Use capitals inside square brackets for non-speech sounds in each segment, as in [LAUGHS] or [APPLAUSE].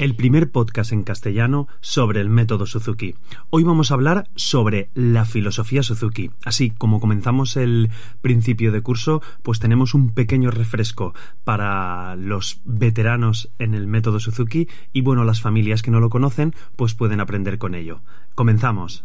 El primer podcast en castellano sobre el método Suzuki. Hoy vamos a hablar sobre la filosofía Suzuki. Así como comenzamos el principio de curso, pues tenemos un pequeño refresco para los veteranos en el método Suzuki y bueno, las familias que no lo conocen, pues pueden aprender con ello. Comenzamos.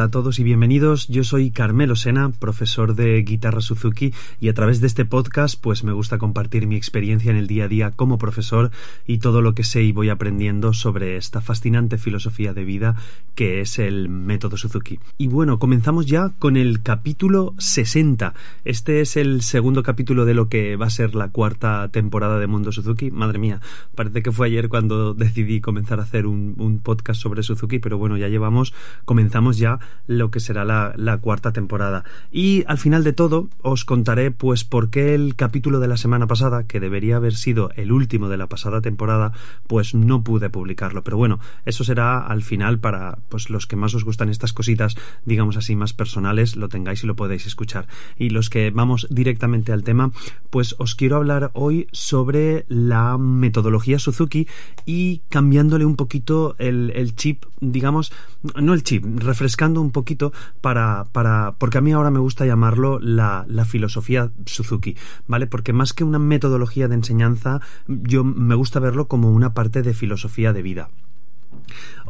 Hola a todos y bienvenidos. Yo soy Carmelo Sena, profesor de guitarra Suzuki y a través de este podcast pues me gusta compartir mi experiencia en el día a día como profesor y todo lo que sé y voy aprendiendo sobre esta fascinante filosofía de vida que es el método Suzuki. Y bueno, comenzamos ya con el capítulo 60. Este es el segundo capítulo de lo que va a ser la cuarta temporada de Mundo Suzuki. Madre mía, parece que fue ayer cuando [LAUGHS] decidí comenzar a hacer un, un podcast sobre Suzuki, pero bueno, ya llevamos, comenzamos ya lo que será la, la, cuarta temporada. Y al final de todo os contaré pues por qué el capítulo de la semana pasada, que debería haber sido el último de la pasada temporada, pues no pude publicarlo. Pero bueno, eso será al final para pues los que más os gustan estas cositas, digamos así, más personales, lo tengáis y lo podéis escuchar. Y los que vamos directamente al tema, pues os quiero hablar hoy sobre la metodología Suzuki y cambiándole un poquito el, el chip, digamos, no el chip, refrescando un poquito para, para porque a mí ahora me gusta llamarlo la, la, filosofía Suzuki, ¿vale? Porque más que una metodología de enseñanza, yo me gusta verlo como una parte de filosofía de vida.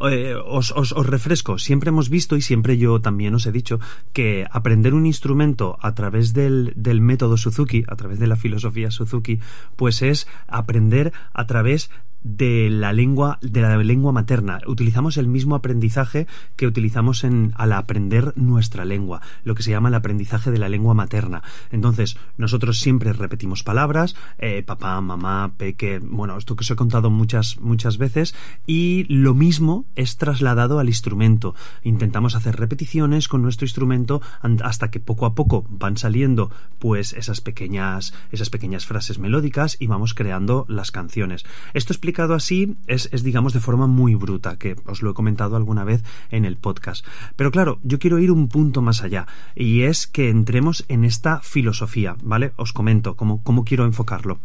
Eh, os, os, os, refresco, siempre hemos visto y siempre yo también os he dicho que aprender un instrumento a través del, del método Suzuki, a través de la filosofía Suzuki, pues es aprender a través de la lengua de la lengua materna. Utilizamos el mismo aprendizaje que utilizamos al aprender nuestra lengua lo que se llama el aprendizaje de la lengua materna. Entonces nosotros siempre repetimos palabras eh, papá mamá peque bueno esto que os he contado muchas muchas veces y lo mismo es trasladado al instrumento. Intentamos hacer repeticiones con nuestro instrumento hasta que poco a poco van saliendo pues esas pequeñas esas pequeñas frases melódicas y vamos creando las canciones. Esto explica explicado así es, es, digamos, de forma muy bruta, que os lo he comentado alguna vez en el podcast. Pero claro, yo quiero ir un punto más allá, y es que entremos en esta filosofía, ¿vale? Os comento cómo, cómo quiero enfocarlo.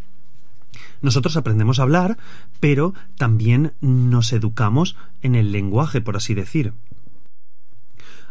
Nosotros aprendemos a hablar, pero también nos educamos en el lenguaje, por así decir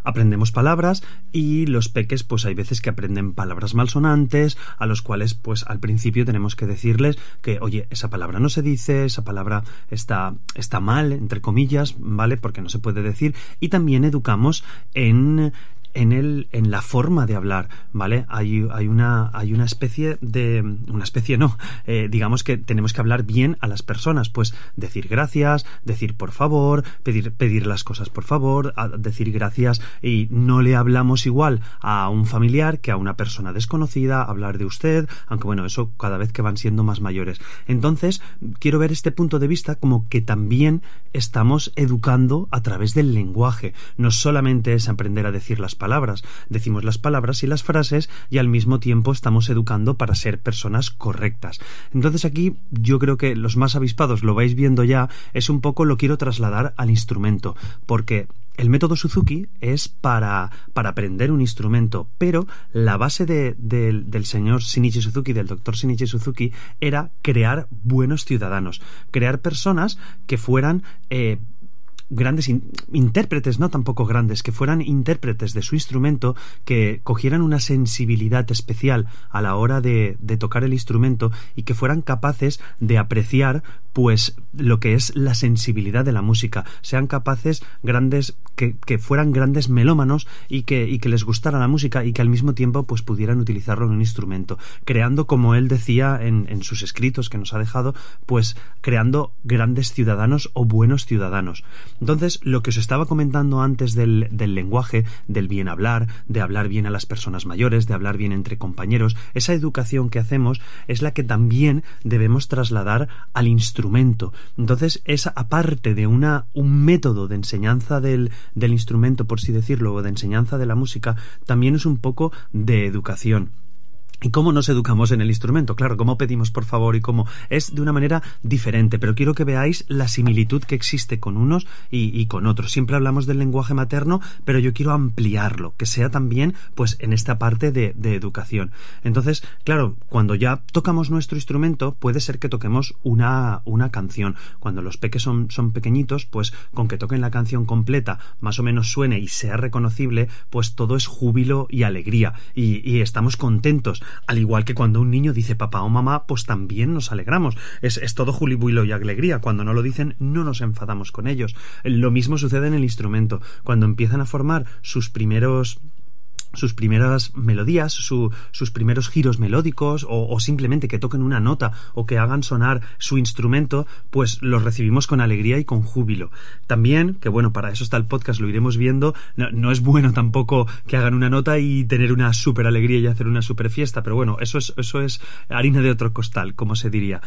aprendemos palabras y los peques pues hay veces que aprenden palabras malsonantes a los cuales pues al principio tenemos que decirles que oye esa palabra no se dice esa palabra está está mal entre comillas vale porque no se puede decir. Y también educamos en en el en la forma de hablar vale hay, hay una hay una especie de una especie no [LAUGHS] eh, digamos que tenemos que hablar bien a las personas pues decir gracias decir por favor pedir pedir las cosas por favor decir gracias y no le hablamos igual a un familiar que a una persona desconocida hablar de usted aunque bueno eso cada vez que van siendo más mayores. Entonces quiero ver este punto de vista como que también estamos educando a través del lenguaje no solamente es aprender a decir las palabras palabras, decimos las palabras y las frases y al mismo tiempo estamos educando para ser personas correctas. Entonces aquí yo creo que los más avispados lo vais viendo ya, es un poco lo quiero trasladar al instrumento, porque el método Suzuki es para, para aprender un instrumento, pero la base de, de, del señor Shinichi Suzuki, del doctor Shinichi Suzuki, era crear buenos ciudadanos, crear personas que fueran eh, grandes in intérpretes, no tampoco grandes, que fueran intérpretes de su instrumento, que cogieran una sensibilidad especial a la hora de, de tocar el instrumento y que fueran capaces de apreciar pues lo que es la sensibilidad de la música, sean capaces grandes, que, que fueran grandes melómanos y que, y que, les gustara la música y que al mismo tiempo pues pudieran utilizarlo en un instrumento, creando, como él decía en, en sus escritos que nos ha dejado, pues creando grandes ciudadanos o buenos ciudadanos. Entonces, lo que os estaba comentando antes del, del lenguaje, del bien hablar, de hablar bien a las personas mayores, de hablar bien entre compañeros, esa educación que hacemos es la que también debemos trasladar al instrumento instrumento. Entonces, es aparte de una, un método de enseñanza del, del instrumento, por así decirlo, o de enseñanza de la música, también es un poco de educación. ¿Y cómo nos educamos en el instrumento? Claro, cómo pedimos por favor y cómo. Es de una manera diferente, pero quiero que veáis la similitud que existe con unos y, con otros. Siempre hablamos del lenguaje materno, pero yo quiero ampliarlo, que sea también, pues, en esta parte de, educación. Entonces, claro, cuando ya tocamos nuestro instrumento, puede ser que toquemos una, una canción. Cuando los peques son, son pequeñitos, pues, con que toquen la canción completa, más o menos suene y sea reconocible, pues todo es júbilo y alegría. y estamos contentos al igual que cuando un niño dice papá o mamá, pues también nos alegramos. Es, es todo julibuilo y alegría. Cuando no lo dicen, no nos enfadamos con ellos. Lo mismo sucede en el instrumento. Cuando empiezan a formar sus primeros sus primeras melodías, sus primeros giros melódicos o, simplemente que toquen una nota o que hagan sonar su instrumento, pues los recibimos con alegría y con júbilo. También, que bueno, para eso está el podcast, lo iremos viendo, no, es bueno tampoco que hagan una nota y tener una super alegría y hacer una super fiesta, pero bueno, eso es, eso es harina de otro costal, como se diría.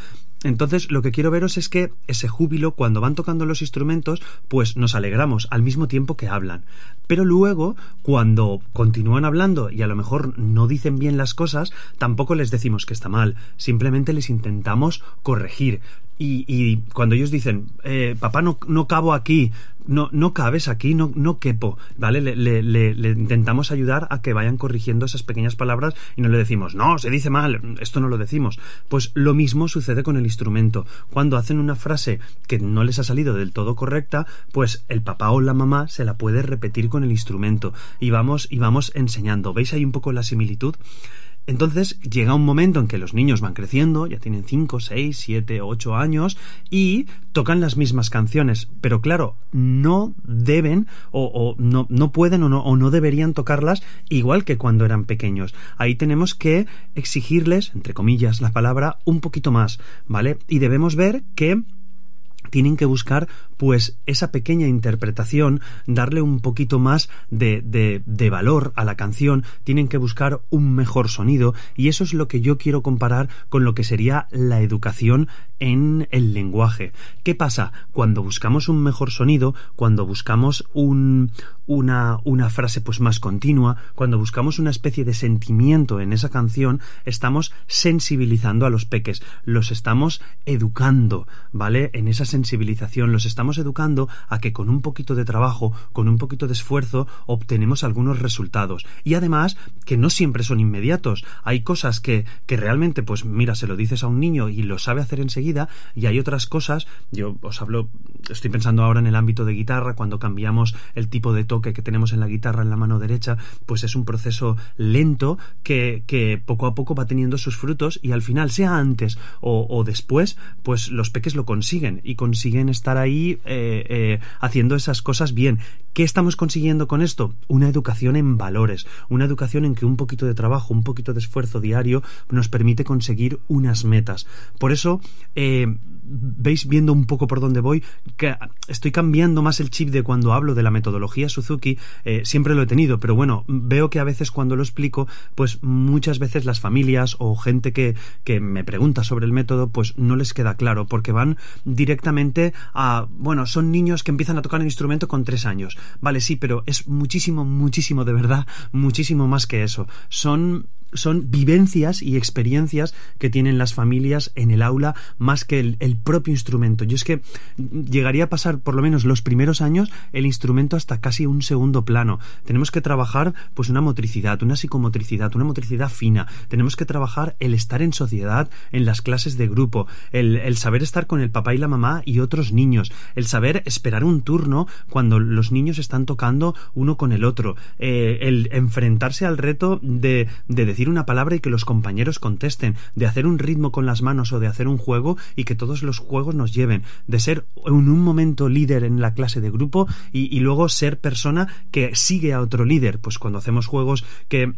Entonces, lo que quiero veros es que ese júbilo, cuando van tocando los instrumentos, pues nos alegramos al mismo tiempo que hablan. Pero luego, cuando continúan hablando y a lo mejor no dicen bien las cosas, tampoco les decimos que está mal, simplemente les intentamos corregir. Y, cuando ellos dicen, eh, papá, no, no cabo aquí, no, no cabes aquí, no, no quepo, ¿vale? Le, le, le, intentamos ayudar a que vayan corrigiendo esas pequeñas palabras y no le decimos, no, se dice mal, esto no lo decimos. Pues lo mismo sucede con el instrumento. Cuando hacen una frase que no les ha salido del todo correcta, pues el papá o la mamá se la puede repetir con el instrumento y vamos, y vamos enseñando. ¿Veis ahí un poco la similitud? Entonces llega un momento en que los niños van creciendo, ya tienen 5, 6, 7, 8 años y tocan las mismas canciones, pero claro, no deben o, no, no, pueden o no, o no deberían tocarlas igual que cuando eran pequeños. Ahí tenemos que exigirles, entre comillas, la palabra un poquito más, ¿vale? Y debemos ver que tienen que buscar pues esa pequeña interpretación, darle un poquito más de, de, valor a la canción, tienen que buscar un mejor sonido y eso es lo que yo quiero comparar con lo que sería la educación en el lenguaje. ¿Qué pasa? Cuando buscamos un mejor sonido, cuando buscamos un, una, una frase pues más continua, cuando buscamos una especie de sentimiento en esa canción, estamos sensibilizando a los peques, los estamos educando, ¿vale? En esa sensibilización los estamos educando a que con un poquito de trabajo, con un poquito de esfuerzo, obtenemos algunos resultados. Y además que no siempre son inmediatos. Hay cosas que, que realmente, pues mira, se lo dices a un niño y lo sabe hacer enseguida, y hay otras cosas, yo os hablo, estoy pensando ahora en el ámbito de guitarra, cuando cambiamos el tipo de toque que tenemos en la guitarra en la mano derecha, pues es un proceso lento que, que poco a poco va teniendo sus frutos y al final, sea antes o, o después, pues los peques lo consiguen y consiguen estar ahí eh, eh, haciendo esas cosas bien. ¿Qué estamos consiguiendo con esto? Una educación en valores, una educación en que un poquito de trabajo, un poquito de esfuerzo diario nos permite conseguir unas metas. Por eso, eh, veis viendo un poco por dónde voy, que estoy cambiando más el chip de cuando hablo de la metodología Suzuki, siempre lo he tenido, pero bueno, veo que a veces cuando lo explico, pues muchas veces las familias o gente que, que me pregunta sobre el método, pues no les queda claro, porque van directamente a, bueno, son niños que empiezan a tocar el instrumento con tres años. Vale, sí, pero es muchísimo, muchísimo de verdad, muchísimo más que eso. Son son vivencias y experiencias que tienen las familias en el aula más que el, propio instrumento. Yo es que llegaría a pasar por lo menos los primeros años el instrumento hasta casi un segundo plano. Tenemos que trabajar pues una motricidad, una psicomotricidad, una motricidad fina. Tenemos que trabajar el estar en sociedad, en las clases de grupo, el, saber estar con el papá y la mamá y otros niños, el saber esperar un turno cuando los niños están tocando uno con el otro, eh, el enfrentarse al reto de, de decir una palabra y que los compañeros contesten, de hacer un ritmo con las manos o de hacer un juego y que todos los juegos nos lleven, de ser en un momento líder en la clase de grupo y, y luego ser persona que sigue a otro líder. Pues cuando hacemos juegos que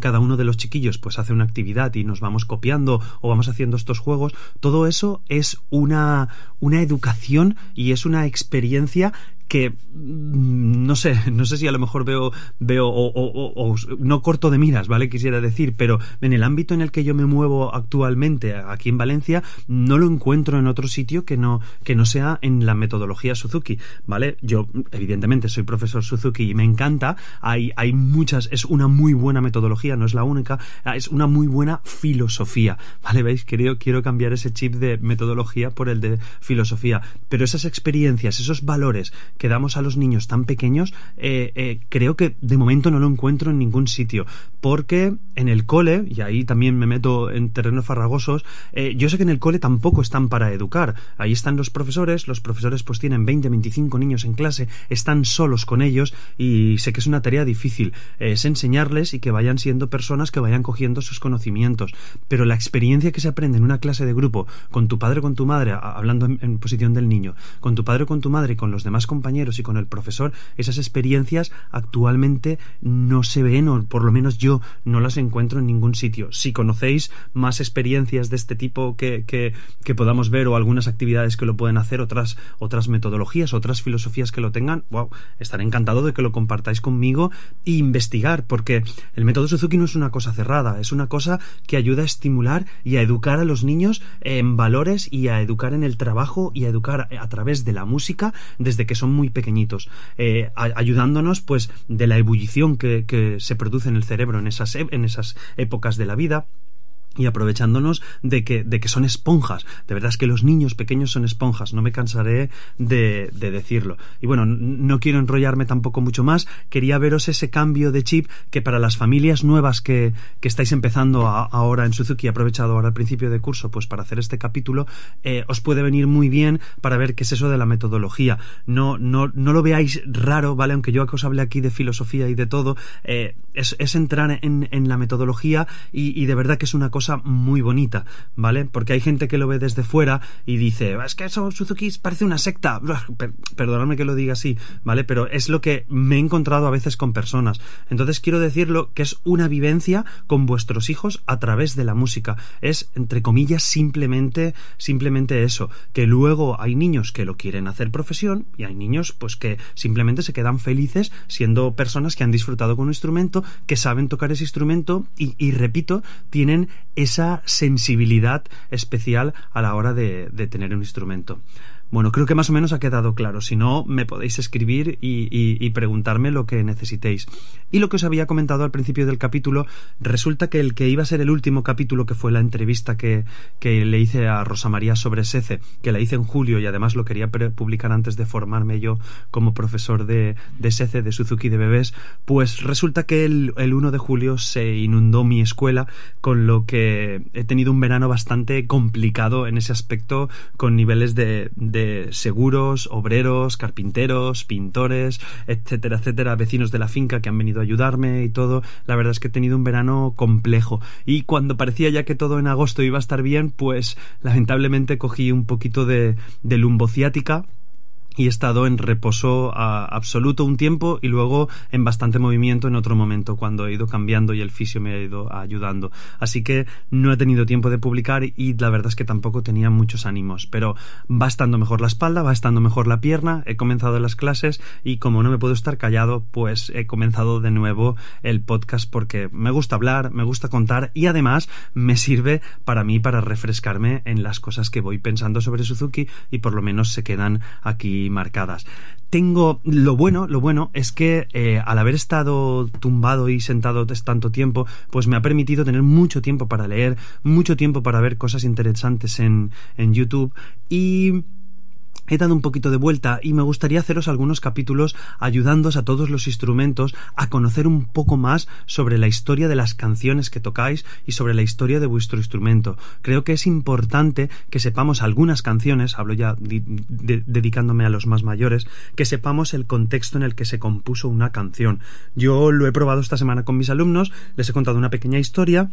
cada uno de los chiquillos pues hace una actividad y nos vamos copiando o vamos haciendo estos juegos, todo eso es una, una educación y es una experiencia que mm, no sé, no sé si a lo mejor veo, veo o, o, no corto de miras, ¿vale? Quisiera decir, pero en el ámbito en el que yo me muevo actualmente aquí en Valencia, no lo encuentro en otro sitio que no, que no sea en la metodología Suzuki, ¿vale? Yo, evidentemente, soy profesor Suzuki y me encanta, hay, hay muchas, es una muy buena metodología, no es la única, es una muy buena filosofía, ¿vale? ¿Veis? Quiero, quiero cambiar ese chip de metodología por el de filosofía, pero esas experiencias, esos valores que damos a los niños tan pequeños, eh, eh, creo que de momento no lo encuentro en ningún sitio, porque en el cole, y ahí también me meto en terrenos farragosos, eh, yo sé que en el cole tampoco están para educar, ahí están los profesores, los profesores pues tienen 20, 25 niños en clase, están solos con ellos y sé que es una tarea difícil, es enseñarles y que vayan siendo personas que vayan cogiendo sus conocimientos, pero la experiencia que se aprende en una clase de grupo, con tu padre o con tu madre, hablando en, posición del niño, con tu padre o con tu madre, con los demás compañeros y con el profesor, esas experiencias actualmente no se ven, o por lo menos yo no las encuentro en ningún sitio. Si conocéis más experiencias de este tipo que, que, que podamos ver o algunas actividades que lo pueden hacer, otras, otras metodologías, otras filosofías que lo tengan, wow, estaré encantado de que lo compartáis conmigo e investigar, porque el método Suzuki no es una cosa cerrada, es una cosa que ayuda a estimular y a educar a los niños en valores y a educar en el trabajo y a educar a través de la música desde que son muy pequeñitos, eh, ayudándonos pues de la ebullición que, que se produce en el cerebro en esas, en esas épocas de la vida y aprovechándonos de que, de que son esponjas. De verdad es que los niños pequeños son esponjas, no me cansaré de, de decirlo. Y bueno, no quiero enrollarme tampoco mucho más, quería veros ese cambio de chip que para las familias nuevas que, que estáis empezando ahora en Suzuki, aprovechado ahora al principio de curso, pues para hacer este capítulo, eh, os puede venir muy bien para ver qué es eso de la metodología. No, no, no lo veáis raro, ¿vale? Aunque yo os hable aquí de filosofía y de todo, eh, es, es, entrar en, en la metodología y, y de verdad que es una cosa muy bonita, ¿vale? Porque hay gente que lo ve desde fuera y dice, es que eso Suzuki parece una secta. Perdóname que lo diga así, ¿vale? Pero es lo que me he encontrado a veces con personas. Entonces quiero decirlo que es una vivencia con vuestros hijos a través de la música. Es, entre comillas, simplemente, simplemente eso. Que luego hay niños que lo quieren hacer profesión y hay niños, pues que simplemente se quedan felices siendo personas que han disfrutado con un instrumento, que saben tocar ese instrumento y, y repito, tienen esa sensibilidad especial a la hora de, tener un instrumento. Bueno, creo que más o menos ha quedado claro. Si no, me podéis escribir y, preguntarme lo que necesitéis. Y lo que os había comentado al principio del capítulo, resulta que el que iba a ser el último capítulo, que fue la entrevista que, le hice a Rosa María sobre SECE, que la hice en julio y además lo quería publicar antes de formarme yo como profesor de, de SECE, de Suzuki de bebés, pues resulta que el, el 1 de julio se inundó mi escuela, con lo que he tenido un verano bastante complicado en ese aspecto, con niveles de seguros, obreros, carpinteros, pintores, etcétera, etcétera, vecinos de la finca que han venido a ayudarme y todo. La verdad es que he tenido un verano complejo. Y cuando parecía ya que todo en agosto iba a estar bien, pues lamentablemente cogí un poquito de, de lumbociática y he estado en reposo absoluto un tiempo y luego en bastante movimiento en otro momento cuando he ido cambiando y el fisio me ha ido ayudando. Así que no he tenido tiempo de publicar y la verdad es que tampoco tenía muchos ánimos, pero va estando mejor la espalda, va estando mejor la pierna, he comenzado las clases y como no me puedo estar callado, pues he comenzado de nuevo el podcast porque me gusta hablar, me gusta contar y además me sirve para mí para refrescarme en las cosas que voy pensando sobre Suzuki y por lo menos se quedan aquí marcadas. Tengo lo bueno, lo bueno es que eh, al haber estado tumbado y sentado tanto tiempo, pues me ha permitido tener mucho tiempo para leer, mucho tiempo para ver cosas interesantes en, en YouTube y he dado un poquito de vuelta y me gustaría haceros algunos capítulos ayudándoos a todos los instrumentos a conocer un poco más sobre la historia de las canciones que tocáis y sobre la historia de vuestro instrumento. Creo que es importante que sepamos algunas canciones, hablo ya dedicándome a los más mayores, que sepamos el contexto en el que se compuso una canción. Yo lo he probado esta semana con mis alumnos, les he contado una pequeña historia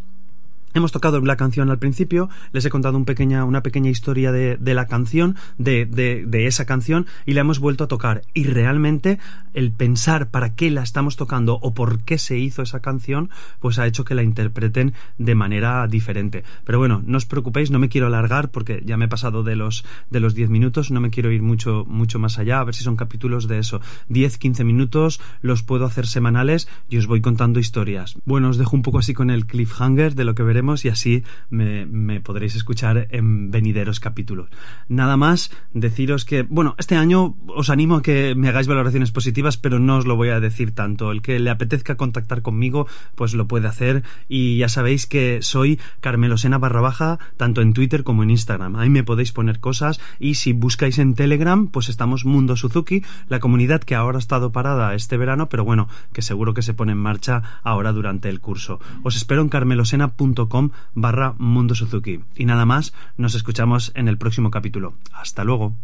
Hemos tocado la canción al principio, les he contado una pequeña historia de, la canción, de, esa canción, y la hemos vuelto a tocar. Y realmente el pensar para qué la estamos tocando o por qué se hizo esa canción, pues ha hecho que la interpreten de manera diferente. Pero bueno, no os preocupéis, no me quiero alargar porque ya me he pasado de los de los 10 minutos, no me quiero ir mucho, mucho más allá, a ver si son capítulos de eso. 10, 15 minutos, los puedo hacer semanales y os voy contando historias. Bueno, os dejo un poco así con el cliffhanger de lo que veremos y así me, me, podréis escuchar en venideros capítulos. Nada más deciros que, bueno, este año os animo a que me hagáis valoraciones positivas, pero no os lo voy a decir tanto. El que le apetezca contactar conmigo, pues lo puede hacer y ya sabéis que soy Carmelosena barra baja tanto en Twitter como en Instagram. Ahí me podéis poner cosas y si buscáis en Telegram, pues estamos Mundo Suzuki, la comunidad que ahora ha estado parada este verano, pero bueno, que seguro que se pone en marcha ahora durante el curso. Os espero en carmelosena.com barra Mundo Suzuki. Y nada más, nos escuchamos en el próximo capítulo. Hasta luego.